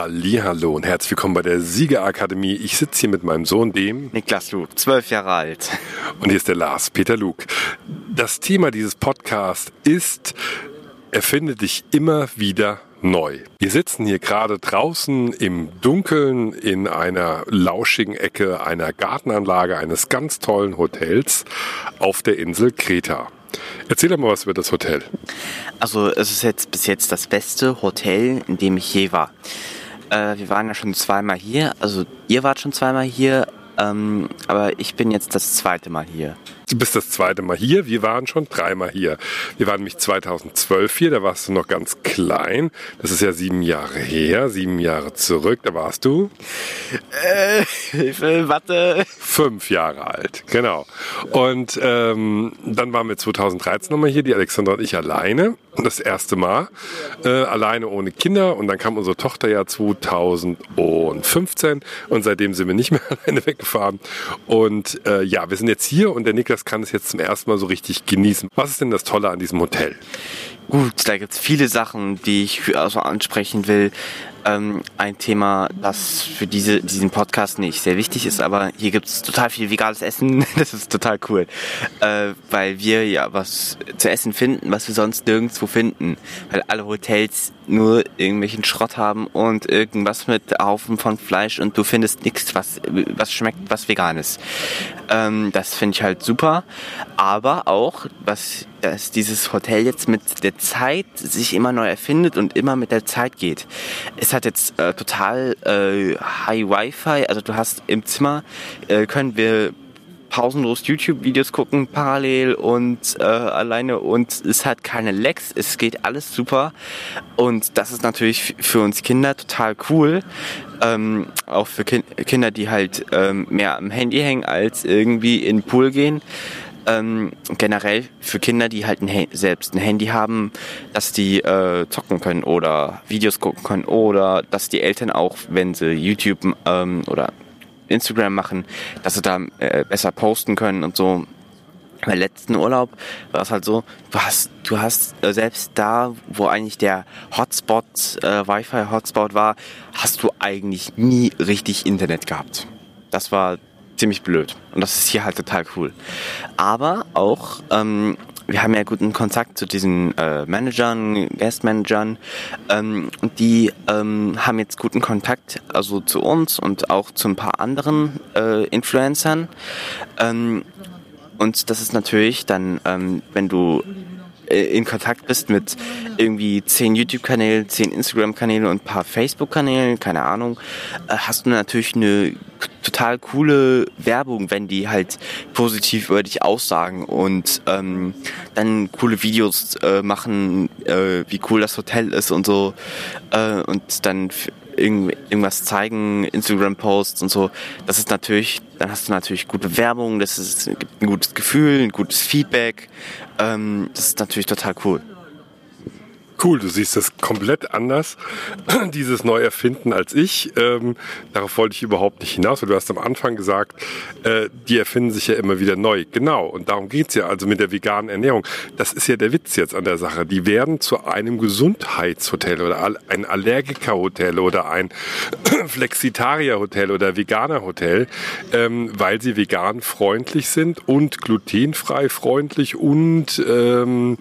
Hallo und herzlich willkommen bei der Siegerakademie. Ich sitze hier mit meinem Sohn, dem Niklas Luke, zwölf Jahre alt. Und hier ist der Lars, Peter Luke. Das Thema dieses Podcasts ist, erfinde dich immer wieder neu. Wir sitzen hier gerade draußen im Dunkeln in einer lauschigen Ecke einer Gartenanlage eines ganz tollen Hotels auf der Insel Kreta. Erzähl doch mal was über das Hotel. Also es ist jetzt bis jetzt das beste Hotel, in dem ich je war. Äh, wir waren ja schon zweimal hier, also ihr wart schon zweimal hier, ähm, aber ich bin jetzt das zweite Mal hier. Du bist das zweite Mal hier. Wir waren schon dreimal hier. Wir waren nämlich 2012 hier, da warst du noch ganz klein. Das ist ja sieben Jahre her, sieben Jahre zurück. Da warst du? Äh, Hilfe, warte. Fünf Jahre alt, genau. Und ähm, dann waren wir 2013 nochmal hier, die Alexandra und ich alleine. Das erste Mal. Äh, alleine ohne Kinder. Und dann kam unsere Tochter ja 2015. Und seitdem sind wir nicht mehr alleine weggefahren. Und äh, ja, wir sind jetzt hier und der Niklas Andreas kann es jetzt zum ersten Mal so richtig genießen. Was ist denn das Tolle an diesem Hotel? Gut, da gibt es viele Sachen, die ich also ansprechen will ähm, ein Thema, das für diese, diesen Podcast nicht sehr wichtig ist, aber hier gibt es total viel veganes Essen. Das ist total cool, äh, weil wir ja was zu essen finden, was wir sonst nirgendwo finden, weil alle Hotels nur irgendwelchen Schrott haben und irgendwas mit Haufen von Fleisch und du findest nichts, was, was schmeckt, was vegan ist. Ähm, das finde ich halt super, aber auch, was dass dieses Hotel jetzt mit der Zeit sich immer neu erfindet und immer mit der Zeit geht. Es hat jetzt äh, total äh, High Wi-Fi, also du hast im Zimmer, äh, können wir pausenlos YouTube-Videos gucken parallel und äh, alleine. Und es hat keine Lags, es geht alles super. Und das ist natürlich für uns Kinder total cool, ähm, auch für kind Kinder, die halt ähm, mehr am Handy hängen als irgendwie in den Pool gehen ähm, generell für Kinder, die halt ein selbst ein Handy haben, dass die äh, zocken können oder Videos gucken können oder dass die Eltern auch, wenn sie YouTube ähm, oder Instagram machen, dass sie da äh, besser posten können und so. Beim letzten Urlaub war es halt so, du hast, du hast äh, selbst da, wo eigentlich der Hotspot, äh, Wi-Fi-Hotspot war, hast du eigentlich nie richtig Internet gehabt. Das war ziemlich blöd. Und das ist hier halt total cool. Aber auch, ähm, wir haben ja guten Kontakt zu diesen äh, Managern, Guest-Managern. Ähm, die ähm, haben jetzt guten Kontakt also zu uns und auch zu ein paar anderen äh, Influencern. Ähm, und das ist natürlich dann, ähm, wenn du äh, in Kontakt bist mit irgendwie zehn YouTube-Kanälen, zehn Instagram-Kanälen und ein paar Facebook-Kanälen, keine Ahnung, äh, hast du natürlich eine total coole Werbung, wenn die halt positiv über dich aussagen und ähm, dann coole Videos äh, machen, äh, wie cool das Hotel ist und so äh, und dann irgendwas zeigen, Instagram-Posts und so, das ist natürlich, dann hast du natürlich gute Werbung, das ist, ein gutes Gefühl, ein gutes Feedback. Ähm, das ist natürlich total cool. Cool, du siehst das komplett anders, dieses Neuerfinden als ich. Ähm, darauf wollte ich überhaupt nicht hinaus, weil du hast am Anfang gesagt, äh, die erfinden sich ja immer wieder neu. Genau, und darum geht's ja also mit der veganen Ernährung. Das ist ja der Witz jetzt an der Sache. Die werden zu einem Gesundheitshotel oder ein Allergikerhotel oder ein Flexitarierhotel oder Veganerhotel, ähm, weil sie vegan freundlich sind und glutenfrei freundlich und ähm,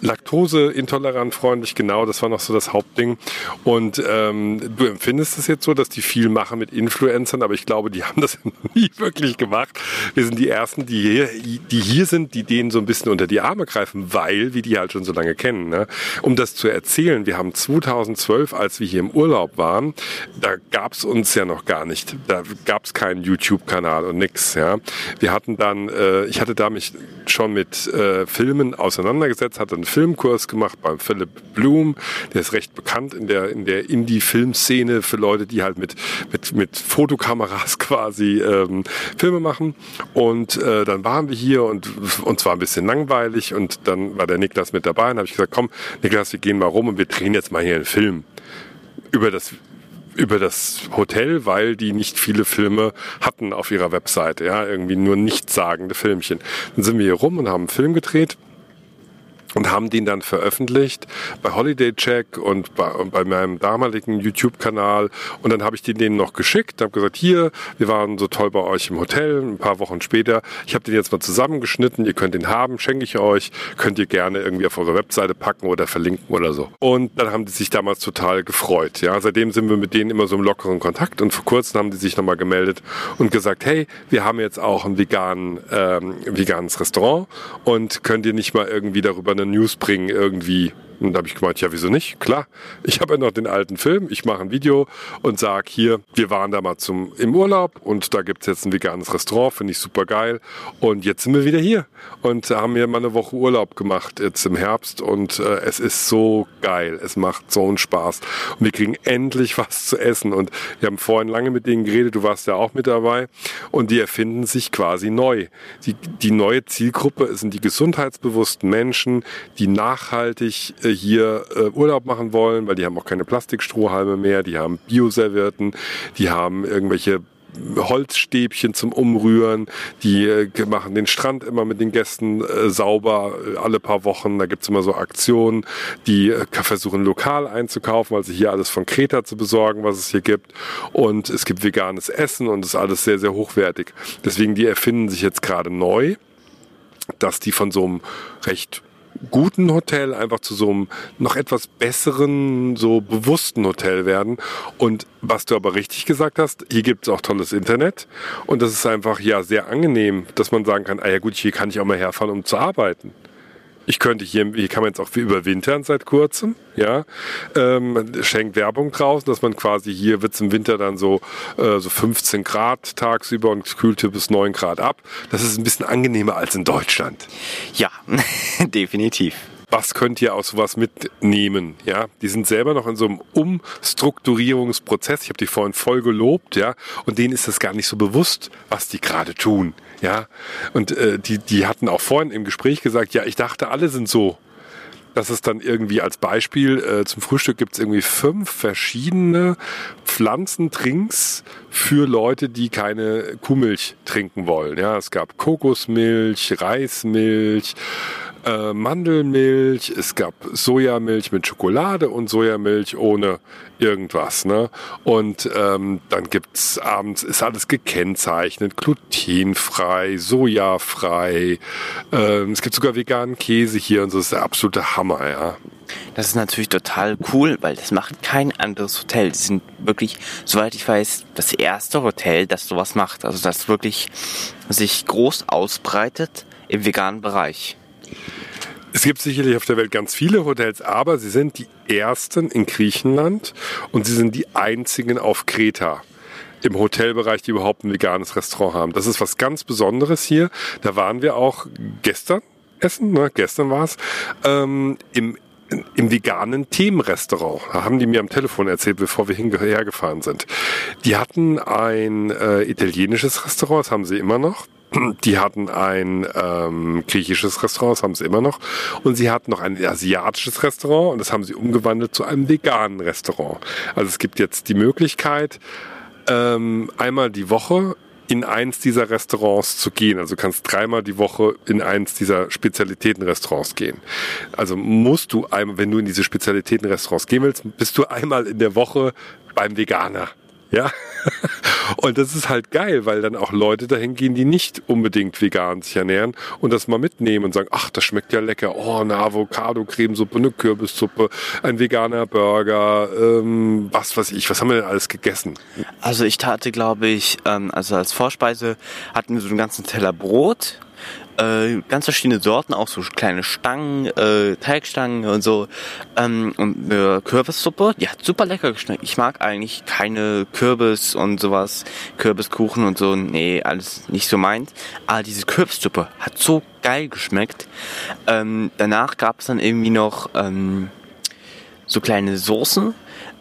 Laktoseintolerant freundlich, genau, das war noch so das Hauptding. Und ähm, du empfindest es jetzt so, dass die viel machen mit Influencern, aber ich glaube, die haben das nie wirklich gemacht. Wir sind die Ersten, die hier, die hier sind, die denen so ein bisschen unter die Arme greifen, weil wir die halt schon so lange kennen. Ne? Um das zu erzählen, wir haben 2012, als wir hier im Urlaub waren, da gab's uns ja noch gar nicht. Da gab's keinen YouTube-Kanal und nix. Ja? Wir hatten dann, äh, ich hatte da mich schon mit äh, Filmen auseinandergesetzt, hatte einen Filmkurs gemacht beim Philip Bloom. Der ist recht bekannt in der, in der Indie-Filmszene für Leute, die halt mit, mit, mit Fotokameras quasi ähm, Filme machen. Und äh, dann waren wir hier und uns war ein bisschen langweilig und dann war der Niklas mit dabei und habe ich gesagt, komm, Niklas, wir gehen mal rum und wir drehen jetzt mal hier einen Film über das über das Hotel, weil die nicht viele Filme hatten auf ihrer Webseite, ja, irgendwie nur nichtssagende Filmchen. Dann sind wir hier rum und haben einen Film gedreht und haben den dann veröffentlicht bei Holiday Check und bei, und bei meinem damaligen YouTube-Kanal. Und dann habe ich den denen noch geschickt, habe gesagt, hier, wir waren so toll bei euch im Hotel, ein paar Wochen später. Ich habe den jetzt mal zusammengeschnitten, ihr könnt den haben, schenke ich euch, könnt ihr gerne irgendwie auf eure Webseite packen oder verlinken oder so. Und dann haben die sich damals total gefreut. Ja, seitdem sind wir mit denen immer so im lockeren Kontakt und vor kurzem haben die sich nochmal gemeldet und gesagt, hey, wir haben jetzt auch ein vegan, ähm, veganes Restaurant und könnt ihr nicht mal irgendwie darüber eine News bringen irgendwie und da habe ich gemeint, ja, wieso nicht? Klar, ich habe ja noch den alten Film, ich mache ein Video und sag hier, wir waren da mal zum im Urlaub und da gibt's jetzt ein veganes Restaurant, finde ich super geil. Und jetzt sind wir wieder hier und haben wir mal eine Woche Urlaub gemacht jetzt im Herbst und äh, es ist so geil, es macht so einen Spaß. Und wir kriegen endlich was zu essen. Und wir haben vorhin lange mit denen geredet, du warst ja auch mit dabei. Und die erfinden sich quasi neu. Die, die neue Zielgruppe sind die gesundheitsbewussten Menschen, die nachhaltig äh, hier äh, Urlaub machen wollen, weil die haben auch keine Plastikstrohhalme mehr, die haben Bioservierten, die haben irgendwelche Holzstäbchen zum Umrühren. Die äh, machen den Strand immer mit den Gästen äh, sauber äh, alle paar Wochen. Da gibt's immer so Aktionen. Die versuchen lokal einzukaufen, also hier alles von Kreta zu besorgen, was es hier gibt. Und es gibt veganes Essen und es ist alles sehr, sehr hochwertig. Deswegen, die erfinden sich jetzt gerade neu, dass die von so einem recht guten Hotel einfach zu so einem noch etwas besseren, so bewussten Hotel werden. Und was du aber richtig gesagt hast, hier gibt es auch tolles Internet. Und das ist einfach ja sehr angenehm, dass man sagen kann, ah ja gut, hier kann ich auch mal herfahren, um zu arbeiten. Ich könnte hier, hier kann man jetzt auch überwintern seit kurzem, ja. Ähm, schenkt Werbung draußen, dass man quasi hier wird es im Winter dann so, äh, so 15 Grad tagsüber und kühlt hier bis 9 Grad ab. Das ist ein bisschen angenehmer als in Deutschland. Ja, definitiv was könnt ihr aus sowas mitnehmen? Ja, die sind selber noch in so einem Umstrukturierungsprozess. Ich habe die vorhin voll gelobt, ja, und denen ist das gar nicht so bewusst, was die gerade tun. Ja, und äh, die, die hatten auch vorhin im Gespräch gesagt, ja, ich dachte, alle sind so. Das ist dann irgendwie als Beispiel, äh, zum Frühstück gibt's irgendwie fünf verschiedene Pflanzentrinks für Leute, die keine Kuhmilch trinken wollen. Ja, es gab Kokosmilch, Reismilch, äh, Mandelmilch, es gab Sojamilch mit Schokolade und Sojamilch ohne irgendwas. Ne? Und ähm, dann gibt's abends, ist alles gekennzeichnet, glutenfrei, sojafrei. Ähm, es gibt sogar veganen Käse hier und so, das ist der absolute Hammer, ja. Das ist natürlich total cool, weil das macht kein anderes Hotel. Die sind wirklich, soweit ich weiß, das erste Hotel, das sowas macht. Also das wirklich sich groß ausbreitet im veganen Bereich. Es gibt sicherlich auf der Welt ganz viele Hotels, aber sie sind die ersten in Griechenland und sie sind die einzigen auf Kreta im Hotelbereich, die überhaupt ein veganes Restaurant haben. Das ist was ganz Besonderes hier. Da waren wir auch gestern essen, ne? gestern war es, ähm, im im veganen Themenrestaurant. Da haben die mir am Telefon erzählt, bevor wir hingefahren sind. Die hatten ein äh, italienisches Restaurant, das haben sie immer noch. Die hatten ein ähm, griechisches Restaurant, das haben sie immer noch. Und sie hatten noch ein asiatisches Restaurant und das haben sie umgewandelt zu einem veganen Restaurant. Also es gibt jetzt die Möglichkeit, ähm, einmal die Woche in eins dieser Restaurants zu gehen. Also du kannst dreimal die Woche in eins dieser Spezialitätenrestaurants gehen. Also musst du einmal, wenn du in diese Spezialitätenrestaurants gehen willst, bist du einmal in der Woche beim Veganer. Ja. Und das ist halt geil, weil dann auch Leute dahin gehen, die nicht unbedingt vegan sich ernähren und das mal mitnehmen und sagen, ach, das schmeckt ja lecker. Oh, eine Avocado-Cremesuppe, eine Kürbissuppe, ein veganer Burger, ähm, was weiß ich. Was haben wir denn alles gegessen? Also ich hatte, glaube ich, ähm, also als Vorspeise hatten wir so einen ganzen Teller Brot äh, ganz verschiedene Sorten, auch so kleine Stangen, äh, Teigstangen und so. Ähm, und eine Kürbissuppe, die hat super lecker geschmeckt. Ich mag eigentlich keine Kürbis und sowas, Kürbiskuchen und so, nee, alles nicht so meins. Aber diese Kürbissuppe hat so geil geschmeckt. Ähm, danach gab es dann irgendwie noch ähm, so kleine Soßen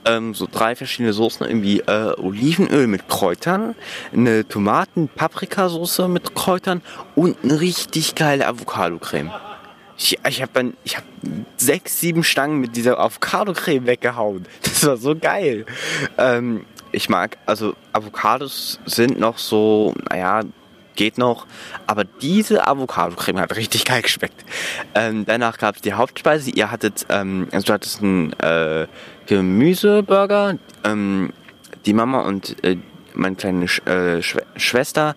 ähm, so drei verschiedene Soßen, irgendwie äh, Olivenöl mit Kräutern, eine Tomaten-Paprikasauce mit Kräutern und eine richtig geile Avocado-Creme. Ich, ich habe dann, ich habe sechs, sieben Stangen mit dieser Avocado-Creme weggehauen. Das war so geil. Ähm, ich mag, also Avocados sind noch so, naja, geht noch. Aber diese Avocado-Creme hat richtig geil geschmeckt. Ähm, danach gab es die Hauptspeise. Ihr hattet, ähm, also du hattest einen äh, Gemüseburger. Ähm, die Mama und äh, meine kleine Sch äh, Schw Schwester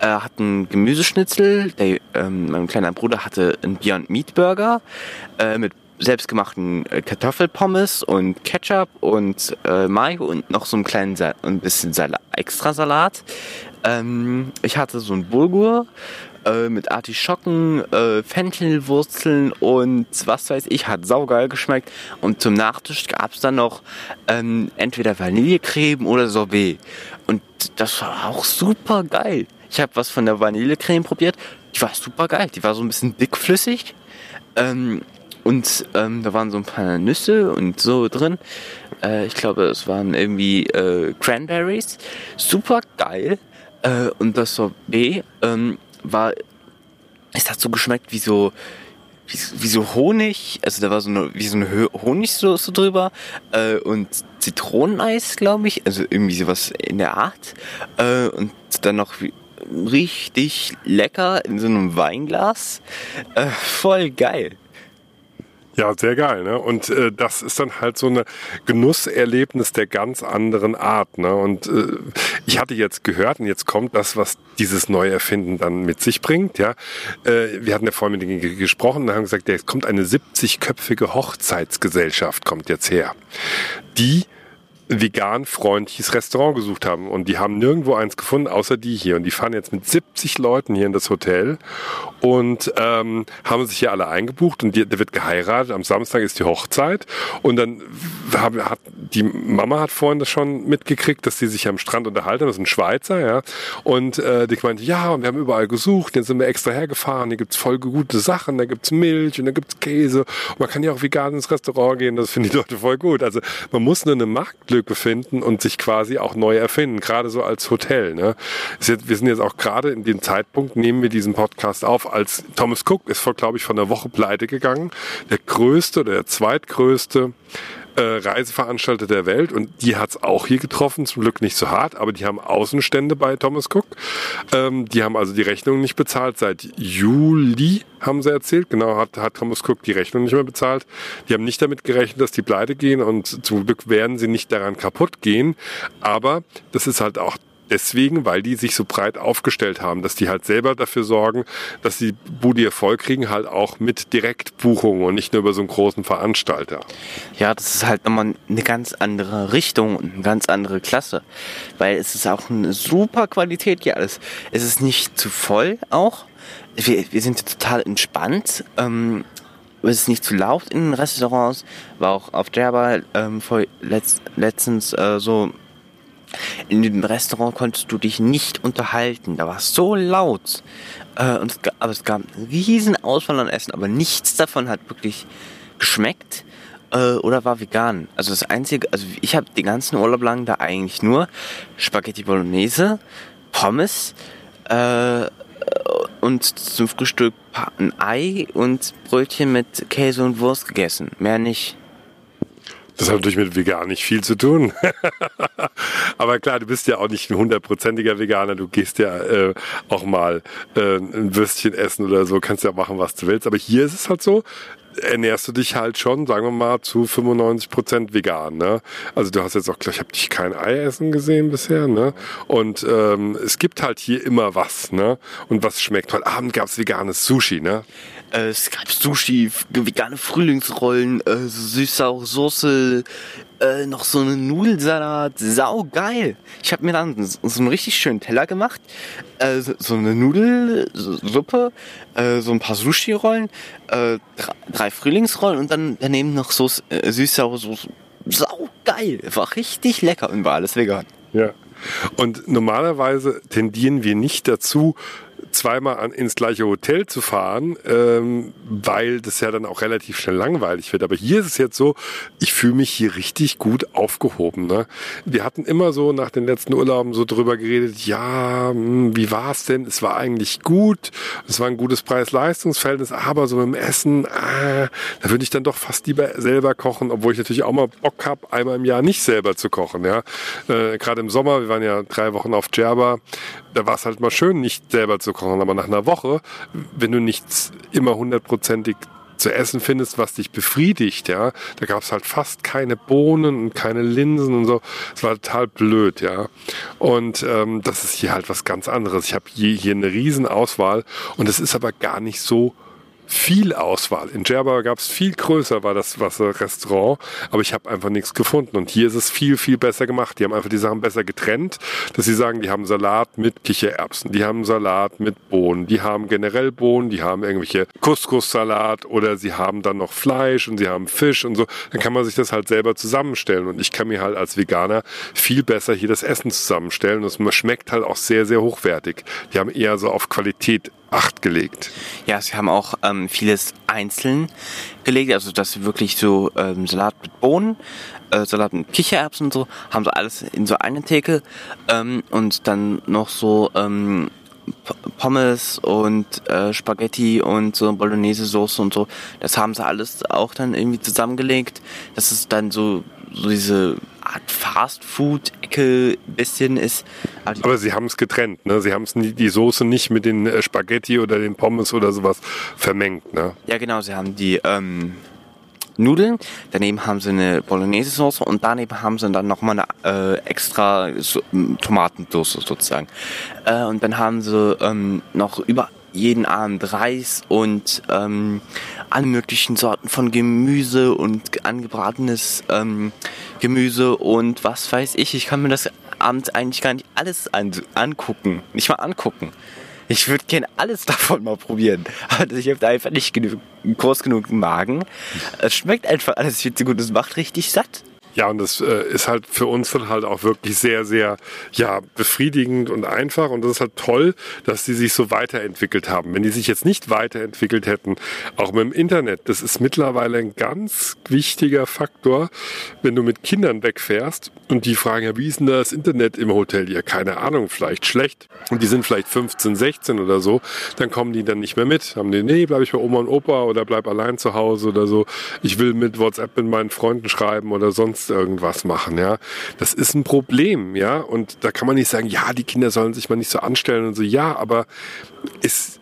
äh, hatten Gemüseschnitzel. Der, ähm, mein kleiner Bruder hatte einen Beyond Meat Burger äh, mit selbstgemachten äh, Kartoffelpommes und Ketchup und äh, Mayo und noch so einen kleinen Sa ein bisschen Sal extra Salat. Ähm, ich hatte so einen Bulgur äh, mit Artischocken, äh, Fenchelwurzeln und was weiß ich, hat saugeil geschmeckt. Und zum Nachtisch gab es dann noch ähm, entweder Vanillecreme oder Sorbet. Und das war auch super geil. Ich habe was von der Vanillecreme probiert. Die war super geil. Die war so ein bisschen dickflüssig. Ähm, und ähm, da waren so ein paar Nüsse und so drin. Äh, ich glaube, es waren irgendwie äh, Cranberries. Super geil. Äh, und das Sorbet ähm, war, es hat so geschmeckt wie so, wie, wie, so Honig, also da war so eine, wie so eine Honigsoße drüber. Äh, und Zitroneneis, glaube ich, also irgendwie sowas in der Art. Äh, und dann noch richtig lecker in so einem Weinglas, äh, voll geil. Ja, sehr geil. Ne? Und äh, das ist dann halt so ein Genusserlebnis der ganz anderen Art. Ne? Und äh, ich hatte jetzt gehört, und jetzt kommt das, was dieses Neuerfinden dann mit sich bringt. Ja, äh, Wir hatten ja vorhin mit denen gesprochen und haben gesagt, jetzt kommt eine 70-köpfige Hochzeitsgesellschaft, kommt jetzt her. Die vegan freundliches Restaurant gesucht haben. Und die haben nirgendwo eins gefunden, außer die hier. Und die fahren jetzt mit 70 Leuten hier in das Hotel und ähm, haben sich hier alle eingebucht und der wird geheiratet. Am Samstag ist die Hochzeit. Und dann haben, hat die Mama hat vorhin das schon mitgekriegt, dass die sich am Strand unterhalten. Das ist ein Schweizer, ja. Und äh, die meinte, ja, und wir haben überall gesucht, jetzt sind wir extra hergefahren, hier gibt's voll gute Sachen, da gibt's Milch und da gibt's Käse. Und man kann ja auch vegan ins Restaurant gehen, das finden die Leute voll gut. Also man muss nur eine Marktlücke finden und sich quasi auch neu erfinden, gerade so als Hotel. Ne? Wir sind jetzt auch gerade in dem Zeitpunkt, nehmen wir diesen Podcast auf, als Thomas Cook ist glaube ich, von der Woche pleite gegangen. Der größte oder der zweitgrößte äh, Reiseveranstalter der Welt und die hat's auch hier getroffen, zum Glück nicht so hart, aber die haben Außenstände bei Thomas Cook. Ähm, die haben also die Rechnung nicht bezahlt seit Juli, haben sie erzählt. Genau, hat, hat Thomas Cook die Rechnung nicht mehr bezahlt. Die haben nicht damit gerechnet, dass die pleite gehen und zum Glück werden sie nicht daran kaputt gehen. Aber das ist halt auch deswegen, weil die sich so breit aufgestellt haben, dass die halt selber dafür sorgen, dass die Budi Erfolg kriegen, halt auch mit Direktbuchungen und nicht nur über so einen großen Veranstalter. Ja, das ist halt nochmal eine ganz andere Richtung und eine ganz andere Klasse, weil es ist auch eine super Qualität hier alles. Es ist nicht zu voll auch. Wir, wir sind total entspannt. Ähm, es ist nicht zu laut in den Restaurants. War auch auf Jabba ähm, letzt, letztens äh, so in dem Restaurant konntest du dich nicht unterhalten. Da war es so laut. Äh, und es, aber es gab einen riesen Auswahl an Essen, aber nichts davon hat wirklich geschmeckt äh, oder war vegan. Also das Einzige, also ich habe den ganzen Urlaub lang da eigentlich nur Spaghetti Bolognese, Pommes äh, und zum Frühstück ein Ei und Brötchen mit Käse und Wurst gegessen. Mehr nicht. Das hat natürlich mit vegan nicht viel zu tun. Aber klar, du bist ja auch nicht ein hundertprozentiger Veganer. Du gehst ja äh, auch mal äh, ein Würstchen essen oder so, kannst ja machen, was du willst. Aber hier ist es halt so, ernährst du dich halt schon, sagen wir mal, zu 95 Prozent vegan. Ne? Also du hast jetzt auch, ich habe dich kein Ei essen gesehen bisher. Ne? Und ähm, es gibt halt hier immer was. Ne? Und was schmeckt? Heute Abend gab es veganes Sushi. Ne? Äh, es gab Sushi, vegane Frühlingsrollen, äh, süß-saure Soße, äh, noch so einen Nudelsalat, saugeil. Ich habe mir dann so einen richtig schönen Teller gemacht, äh, so eine Nudelsuppe, äh, so ein paar Sushi-Rollen, äh, drei Frühlingsrollen und dann daneben noch so äh, süß-saure Soße. Saugeil, war richtig lecker und war alles vegan. Ja. Und normalerweise tendieren wir nicht dazu, zweimal an, ins gleiche Hotel zu fahren, ähm, weil das ja dann auch relativ schnell langweilig wird. Aber hier ist es jetzt so, ich fühle mich hier richtig gut aufgehoben. Ne? Wir hatten immer so nach den letzten Urlauben so drüber geredet, ja, hm, wie war es denn? Es war eigentlich gut, es war ein gutes Preis-Leistungs-Verhältnis, aber so mit dem Essen, ah, da würde ich dann doch fast lieber selber kochen, obwohl ich natürlich auch mal Bock habe, einmal im Jahr nicht selber zu kochen. Ja, äh, Gerade im Sommer, wir waren ja drei Wochen auf Djerba, da war es halt mal schön, nicht selber zu kochen, aber nach einer Woche, wenn du nichts immer hundertprozentig zu essen findest, was dich befriedigt, ja. Da gab es halt fast keine Bohnen und keine Linsen und so. Es war total blöd, ja. Und ähm, das ist hier halt was ganz anderes. Ich habe hier, hier eine Riesenauswahl und es ist aber gar nicht so viel Auswahl. In Djerba gab es viel größer, war das Wasserrestaurant, aber ich habe einfach nichts gefunden. Und hier ist es viel, viel besser gemacht. Die haben einfach die Sachen besser getrennt, dass sie sagen, die haben Salat mit Kichererbsen, die haben Salat mit Bohnen, die haben generell Bohnen, die haben irgendwelche Couscous-Salat oder sie haben dann noch Fleisch und sie haben Fisch und so. Dann kann man sich das halt selber zusammenstellen. Und ich kann mir halt als Veganer viel besser hier das Essen zusammenstellen. Und es schmeckt halt auch sehr, sehr hochwertig. Die haben eher so auf Qualität Acht gelegt. Ja, sie haben auch ähm, vieles einzeln gelegt, also das wirklich so ähm, Salat mit Bohnen, äh, Salat mit Kichererbsen und so, haben so alles in so eine Theke ähm, und dann noch so ähm, Pommes und äh, Spaghetti und so Bolognese-Soße und so. Das haben sie alles auch dann irgendwie zusammengelegt. Das ist dann so, so diese Art Fast-Food-Ecke bisschen ist. Aber, Aber sie haben es getrennt, ne? Sie haben es die Soße nicht mit den äh, Spaghetti oder den Pommes oder sowas vermengt, ne? Ja, genau. Sie haben die ähm, Nudeln, daneben haben sie eine Bolognese-Soße und daneben haben sie dann nochmal eine äh, extra so, Tomatensauce sozusagen. Äh, und dann haben sie ähm, noch über jeden Abend Reis und ähm, alle möglichen Sorten von Gemüse und angebratenes ähm, Gemüse und was weiß ich. Ich kann mir das abends eigentlich gar nicht alles an angucken. Nicht mal angucken. Ich würde gerne alles davon mal probieren. Aber ich habe einfach nicht genug, groß genug Magen. Es schmeckt einfach alles viel zu gut. Es macht richtig satt. Ja, und das äh, ist halt für uns dann halt auch wirklich sehr, sehr ja, befriedigend und einfach. Und das ist halt toll, dass die sich so weiterentwickelt haben. Wenn die sich jetzt nicht weiterentwickelt hätten, auch mit dem Internet, das ist mittlerweile ein ganz wichtiger Faktor, wenn du mit Kindern wegfährst und die fragen, ja, wie ist denn das Internet im Hotel? Ja, keine Ahnung, vielleicht schlecht. Und die sind vielleicht 15, 16 oder so, dann kommen die dann nicht mehr mit. Haben die, nee, bleib ich bei Oma und Opa oder bleib allein zu Hause oder so. Ich will mit WhatsApp mit meinen Freunden schreiben oder sonst irgendwas machen, ja. Das ist ein Problem, ja. Und da kann man nicht sagen, ja, die Kinder sollen sich mal nicht so anstellen und so, ja, aber ist,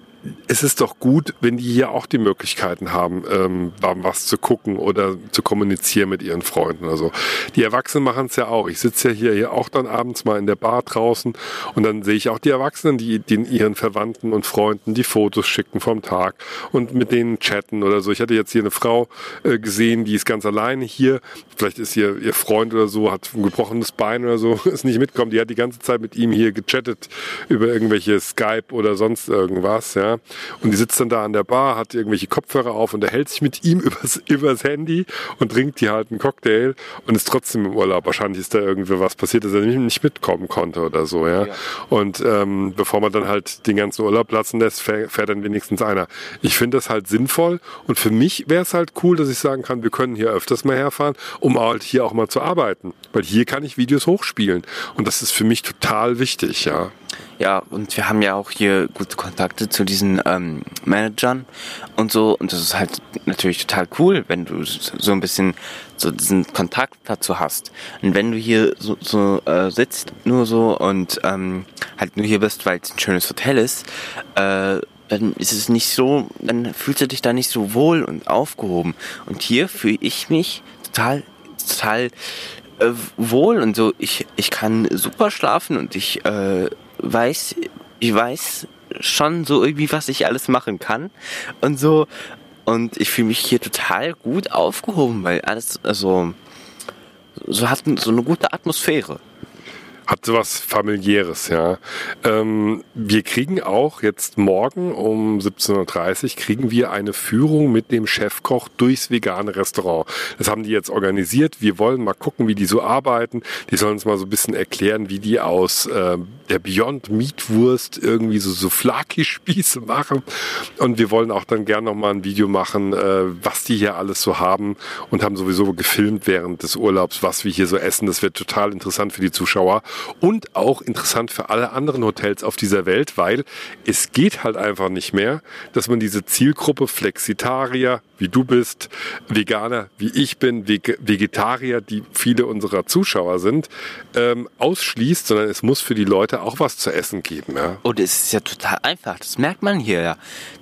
es ist doch gut, wenn die hier auch die Möglichkeiten haben, ähm, was zu gucken oder zu kommunizieren mit ihren Freunden oder so. Die Erwachsenen machen es ja auch. Ich sitze ja hier, hier auch dann abends mal in der Bar draußen und dann sehe ich auch die Erwachsenen, die, die ihren Verwandten und Freunden die Fotos schicken vom Tag und mit denen chatten oder so. Ich hatte jetzt hier eine Frau äh, gesehen, die ist ganz alleine hier. Vielleicht ist ihr, ihr Freund oder so, hat ein gebrochenes Bein oder so, ist nicht mitgekommen. Die hat die ganze Zeit mit ihm hier gechattet über irgendwelche Skype oder sonst irgendwas, ja. Und die sitzt dann da an der Bar, hat irgendwelche Kopfhörer auf und erhält sich mit ihm übers, übers Handy und trinkt hier halt einen Cocktail und ist trotzdem im Urlaub. Wahrscheinlich ist da irgendwie was passiert, dass er nicht mitkommen konnte oder so, ja. ja. Und ähm, bevor man dann halt den ganzen Urlaub platzen lässt, fährt, fährt dann wenigstens einer. Ich finde das halt sinnvoll und für mich wäre es halt cool, dass ich sagen kann, wir können hier öfters mal herfahren, um halt hier auch mal zu arbeiten. Weil hier kann ich Videos hochspielen. Und das ist für mich total wichtig, ja. Ja, und wir haben ja auch hier gute Kontakte zu diesen ähm, Managern und so. Und das ist halt natürlich total cool, wenn du so ein bisschen so diesen Kontakt dazu hast. Und wenn du hier so, so äh, sitzt, nur so und ähm, halt nur hier bist, weil es ein schönes Hotel ist, äh, dann ist es nicht so, dann fühlst du dich da nicht so wohl und aufgehoben. Und hier fühle ich mich total, total äh, wohl und so. Ich, ich kann super schlafen und ich äh, weiß, ich weiß schon so irgendwie, was ich alles machen kann und so. Und ich fühle mich hier total gut aufgehoben, weil alles, also, so hat so eine gute Atmosphäre. Hat sowas familiäres, ja. Ähm, wir kriegen auch jetzt morgen um 17.30 Uhr kriegen wir eine Führung mit dem Chefkoch durchs vegane Restaurant. Das haben die jetzt organisiert. Wir wollen mal gucken, wie die so arbeiten. Die sollen uns mal so ein bisschen erklären, wie die aus äh, der Beyond Meat Wurst irgendwie so Souflaki-Spieße machen. Und wir wollen auch dann gerne noch mal ein Video machen, äh, was die hier alles so haben und haben sowieso gefilmt während des Urlaubs, was wir hier so essen. Das wird total interessant für die Zuschauer und auch interessant für alle anderen Hotels auf dieser Welt, weil es geht halt einfach nicht mehr, dass man diese Zielgruppe Flexitarier, wie du bist, Veganer, wie ich bin, Vegetarier, die viele unserer Zuschauer sind, ähm, ausschließt, sondern es muss für die Leute auch was zu essen geben. Ja? Und es ist ja total einfach, das merkt man hier ja.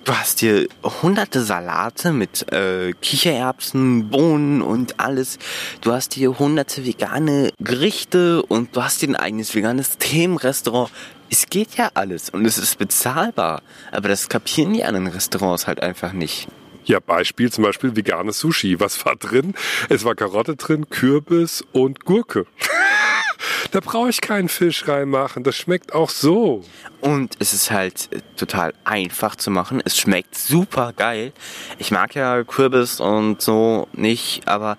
Du hast hier hunderte Salate mit äh, Kichererbsen, Bohnen und alles. Du hast hier hunderte vegane Gerichte und du hast ein eigenes veganes Themenrestaurant. Es geht ja alles und es ist bezahlbar. Aber das kapieren die anderen Restaurants halt einfach nicht. Ja, Beispiel zum Beispiel veganes Sushi. Was war drin? Es war Karotte drin, Kürbis und Gurke. da brauche ich keinen Fisch reinmachen. Das schmeckt auch so. Und es ist halt äh, total einfach zu machen. Es schmeckt super geil. Ich mag ja Kürbis und so nicht, aber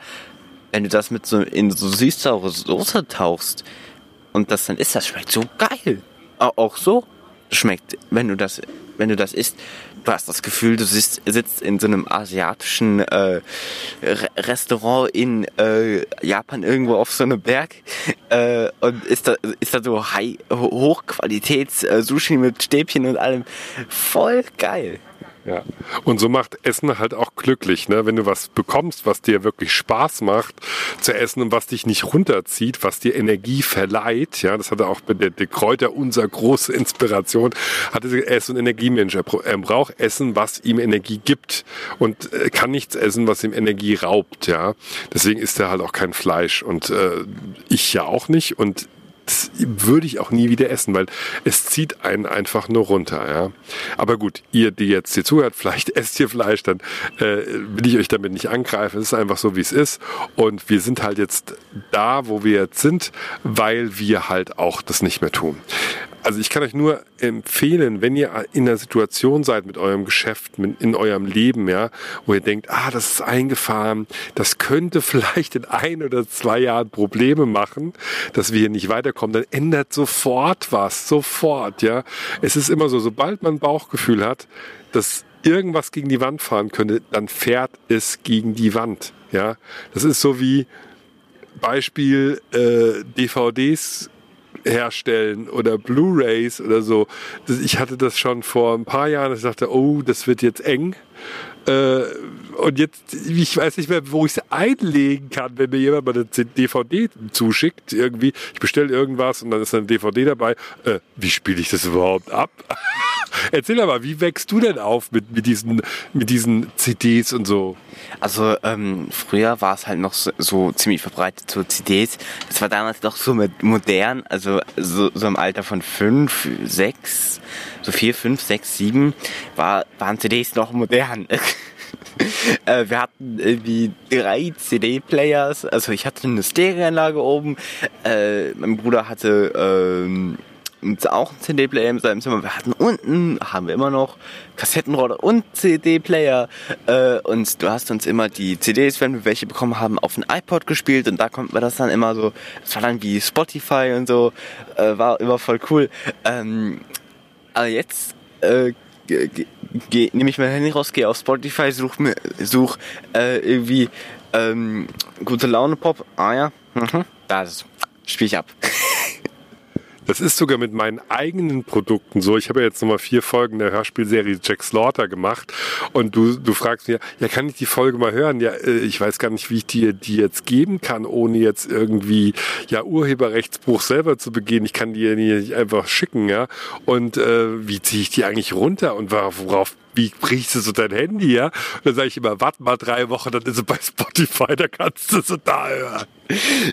wenn du das mit so in so süß-saure Soße tauchst und das dann ist, das schmeckt so geil. Auch so schmeckt, wenn du das, wenn du das isst, du hast das Gefühl, du sitzt, sitzt in so einem asiatischen äh, Restaurant in äh, Japan irgendwo auf so einem Berg äh, und ist da, ist da so High, Hochqualitäts äh, mit Stäbchen und allem. Voll geil. Ja. Und so macht Essen halt auch glücklich, ne? Wenn du was bekommst, was dir wirklich Spaß macht zu essen und was dich nicht runterzieht, was dir Energie verleiht, ja, das hatte auch der, der Kräuter unser große Inspiration, hatte er ist ein Energiemensch. Er braucht Essen, was ihm Energie gibt und kann nichts essen, was ihm Energie raubt, ja. Deswegen isst er halt auch kein Fleisch und äh, ich ja auch nicht und würde ich auch nie wieder essen, weil es zieht einen einfach nur runter. Ja. Aber gut, ihr, die jetzt hier zuhört, vielleicht esst ihr Fleisch, dann äh, will ich euch damit nicht angreifen. Es ist einfach so, wie es ist. Und wir sind halt jetzt da, wo wir jetzt sind, weil wir halt auch das nicht mehr tun. Also ich kann euch nur empfehlen, wenn ihr in einer Situation seid mit eurem Geschäft, in eurem Leben, ja, wo ihr denkt, ah, das ist eingefahren, das könnte vielleicht in ein oder zwei Jahren Probleme machen, dass wir hier nicht weiterkommen, dann ändert sofort was, sofort, ja. Es ist immer so, sobald man Bauchgefühl hat, dass irgendwas gegen die Wand fahren könnte, dann fährt es gegen die Wand, ja. Das ist so wie Beispiel äh, DVDs herstellen oder Blu-rays oder so. Ich hatte das schon vor ein paar Jahren. Ich dachte, oh, das wird jetzt eng. Äh, und jetzt, ich weiß nicht mehr, wo ich es einlegen kann, wenn mir jemand mal eine DVD zuschickt. Irgendwie, ich bestelle irgendwas und dann ist eine DVD dabei. Äh, wie spiele ich das überhaupt ab? Erzähl aber, wie wächst du denn auf mit, mit, diesen, mit diesen CDs und so? Also ähm, früher war es halt noch so, so, ziemlich verbreitet, so CDs. Das war damals noch so modern, also so, so im Alter von fünf, sechs, so vier, fünf, sechs, sieben, war, waren CDs noch modern. äh, wir hatten irgendwie drei CD-Players, also ich hatte eine Stereoanlage oben, äh, mein Bruder hatte ähm, auch ein CD-Player in seinem Zimmer. Wir hatten unten, haben wir immer noch, Kassettenrolle und CD-Player. Äh, und du hast uns immer die CDs, wenn wir welche bekommen haben, auf ein iPod gespielt. Und da konnten wir das dann immer so, das war dann wie Spotify und so, äh, war immer voll cool. Ähm, aber jetzt äh, nehme ich mein Handy raus, gehe auf Spotify, such mir, such äh, irgendwie ähm, gute Laune Pop. Ah ja, mhm. das spiele ich ab. Das ist sogar mit meinen eigenen Produkten so. Ich habe ja jetzt nochmal vier Folgen der Hörspielserie Jack Slaughter gemacht und du, du fragst mir, ja, kann ich die Folge mal hören? Ja, äh, ich weiß gar nicht, wie ich dir die jetzt geben kann, ohne jetzt irgendwie ja Urheberrechtsbruch selber zu begehen. Ich kann die ja nicht einfach schicken, ja. Und äh, wie ziehe ich die eigentlich runter und worauf wie brichst du so dein Handy, ja? Und dann sage ich immer, warte mal drei Wochen, dann ist es bei Spotify, da kannst du so da hören.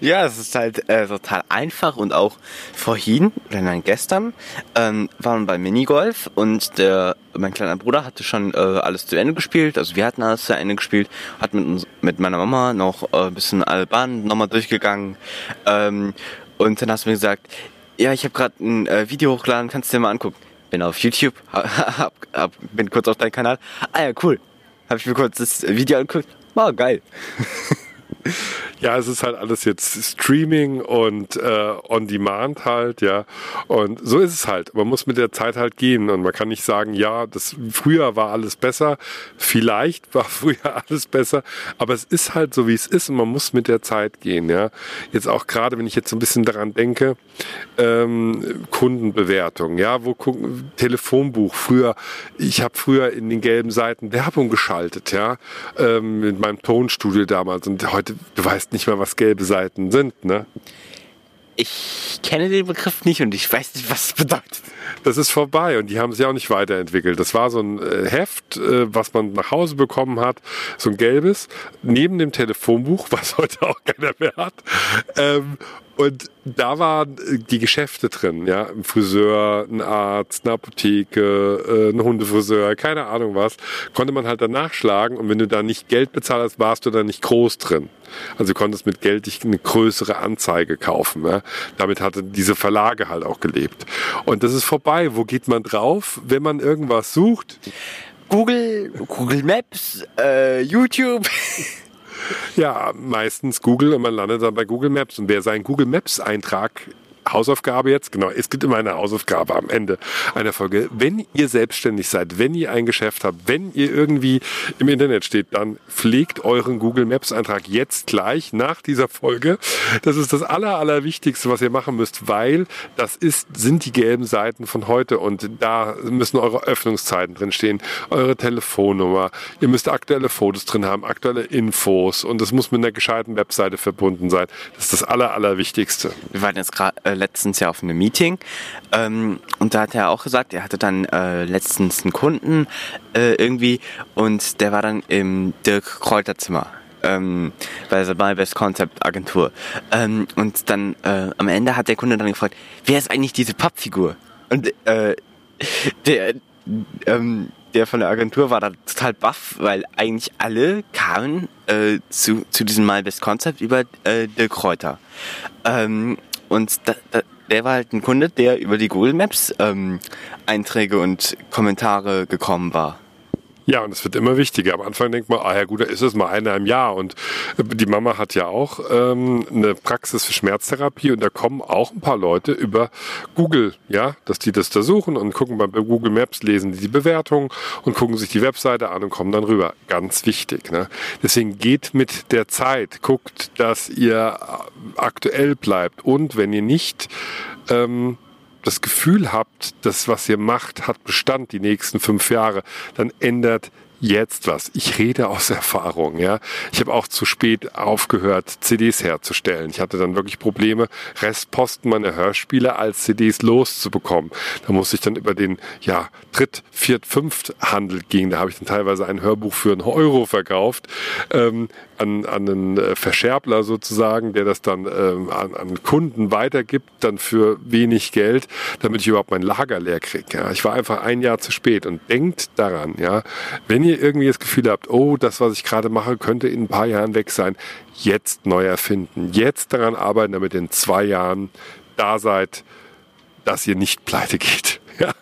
Ja, es ist halt äh, total einfach und auch vorhin, oder nein, gestern, ähm, waren wir bei Minigolf und der, mein kleiner Bruder hatte schon äh, alles zu Ende gespielt, also wir hatten alles zu Ende gespielt, hat mit, uns, mit meiner Mama noch äh, ein bisschen Alban nochmal durchgegangen ähm, und dann hast du mir gesagt, Ja, ich habe gerade ein äh, Video hochgeladen, kannst du dir mal angucken. Bin auf YouTube, hab, hab, bin kurz auf deinem Kanal. Ah ja, cool. Habe ich mir kurz das Video angeguckt. War geil. Ja, es ist halt alles jetzt Streaming und äh, on Demand halt, ja. Und so ist es halt. Man muss mit der Zeit halt gehen und man kann nicht sagen, ja, das früher war alles besser. Vielleicht war früher alles besser, aber es ist halt so, wie es ist und man muss mit der Zeit gehen, ja. Jetzt auch gerade, wenn ich jetzt so ein bisschen daran denke, ähm, Kundenbewertung, ja, wo gucken, Telefonbuch. Früher, ich habe früher in den gelben Seiten Werbung geschaltet, ja, ähm, mit meinem Tonstudio damals und heute, du weißt nicht mehr, was gelbe Seiten sind, ne? Ich kenne den Begriff nicht und ich weiß nicht, was es bedeutet. Das ist vorbei und die haben sich auch nicht weiterentwickelt. Das war so ein äh, Heft, äh, was man nach Hause bekommen hat, so ein gelbes, neben dem Telefonbuch, was heute auch keiner mehr hat. Ähm, und da waren die Geschäfte drin, ja, ein Friseur, ein Arzt, eine Apotheke, äh, ein Hundefriseur, keine Ahnung was, konnte man halt dann nachschlagen und wenn du da nicht Geld bezahlt hast, warst du da nicht groß drin. Also du konntest mit Geld dich eine größere Anzeige kaufen. Ja? Damit hatte diese Verlage halt auch gelebt. Und das ist vorbei. Wo geht man drauf, wenn man irgendwas sucht? Google, Google Maps, äh, YouTube. Ja, meistens Google und man landet dann bei Google Maps. Und wer seinen Google Maps Eintrag Hausaufgabe jetzt, genau, es gibt immer eine Hausaufgabe am Ende einer Folge. Wenn ihr selbstständig seid, wenn ihr ein Geschäft habt, wenn ihr irgendwie im Internet steht, dann pflegt euren Google Maps Eintrag jetzt gleich nach dieser Folge. Das ist das aller, allerwichtigste, was ihr machen müsst, weil das ist, sind die gelben Seiten von heute und da müssen eure Öffnungszeiten drin stehen, eure Telefonnummer. Ihr müsst aktuelle Fotos drin haben, aktuelle Infos und das muss mit einer gescheiten Webseite verbunden sein. Das ist das aller, allerwichtigste. Wir waren jetzt gerade äh, letztens ja auf einem Meeting ähm, und da hat er auch gesagt, er hatte dann äh, letztens einen Kunden äh, irgendwie und der war dann im Dirk Kräuter Zimmer. Ähm, bei der My Best Concept Agentur. Ähm, und dann äh, am Ende hat der Kunde dann gefragt, wer ist eigentlich diese Pappfigur? Und äh, der, ähm, der von der Agentur war da total baff, weil eigentlich alle kamen äh, zu, zu diesem My Best Concept über äh, Dirk Kräuter. Ähm, und da, da, der war halt ein Kunde, der über die Google Maps ähm, Einträge und Kommentare gekommen war. Ja, und es wird immer wichtiger. Am Anfang denkt man, ah ja gut, da ist es mal einer im Jahr. Und äh, die Mama hat ja auch ähm, eine Praxis für Schmerztherapie und da kommen auch ein paar Leute über Google, ja, dass die das da suchen und gucken bei Google Maps, lesen die die Bewertung und gucken sich die Webseite an und kommen dann rüber. Ganz wichtig. Ne? Deswegen geht mit der Zeit, guckt, dass ihr aktuell bleibt und wenn ihr nicht ähm, das Gefühl habt, das, was ihr macht, hat Bestand die nächsten fünf Jahre, dann ändert jetzt was. Ich rede aus Erfahrung, ja. Ich habe auch zu spät aufgehört, CDs herzustellen. Ich hatte dann wirklich Probleme, Restposten meiner Hörspiele als CDs loszubekommen. Da musste ich dann über den, ja, Dritt-, Viert-, Fünft-Handel gehen. Da habe ich dann teilweise ein Hörbuch für einen Euro verkauft, ähm, an, an einen äh, Verscherbler sozusagen, der das dann ähm, an, an Kunden weitergibt, dann für wenig Geld, damit ich überhaupt mein Lager leer kriege. Ja. Ich war einfach ein Jahr zu spät und denkt daran, ja, wenn ihr ihr irgendwie das Gefühl habt, oh, das, was ich gerade mache, könnte in ein paar Jahren weg sein, jetzt neu erfinden, jetzt daran arbeiten, damit in zwei Jahren da seid, dass ihr nicht pleite geht. Ja.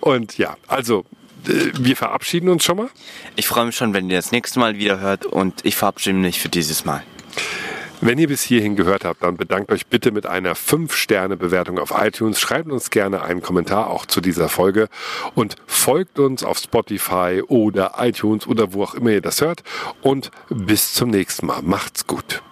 Und ja, also äh, wir verabschieden uns schon mal. Ich freue mich schon, wenn ihr das nächste Mal wieder hört und ich verabschiede mich für dieses Mal. Wenn ihr bis hierhin gehört habt, dann bedankt euch bitte mit einer 5-Sterne-Bewertung auf iTunes. Schreibt uns gerne einen Kommentar auch zu dieser Folge und folgt uns auf Spotify oder iTunes oder wo auch immer ihr das hört. Und bis zum nächsten Mal. Macht's gut.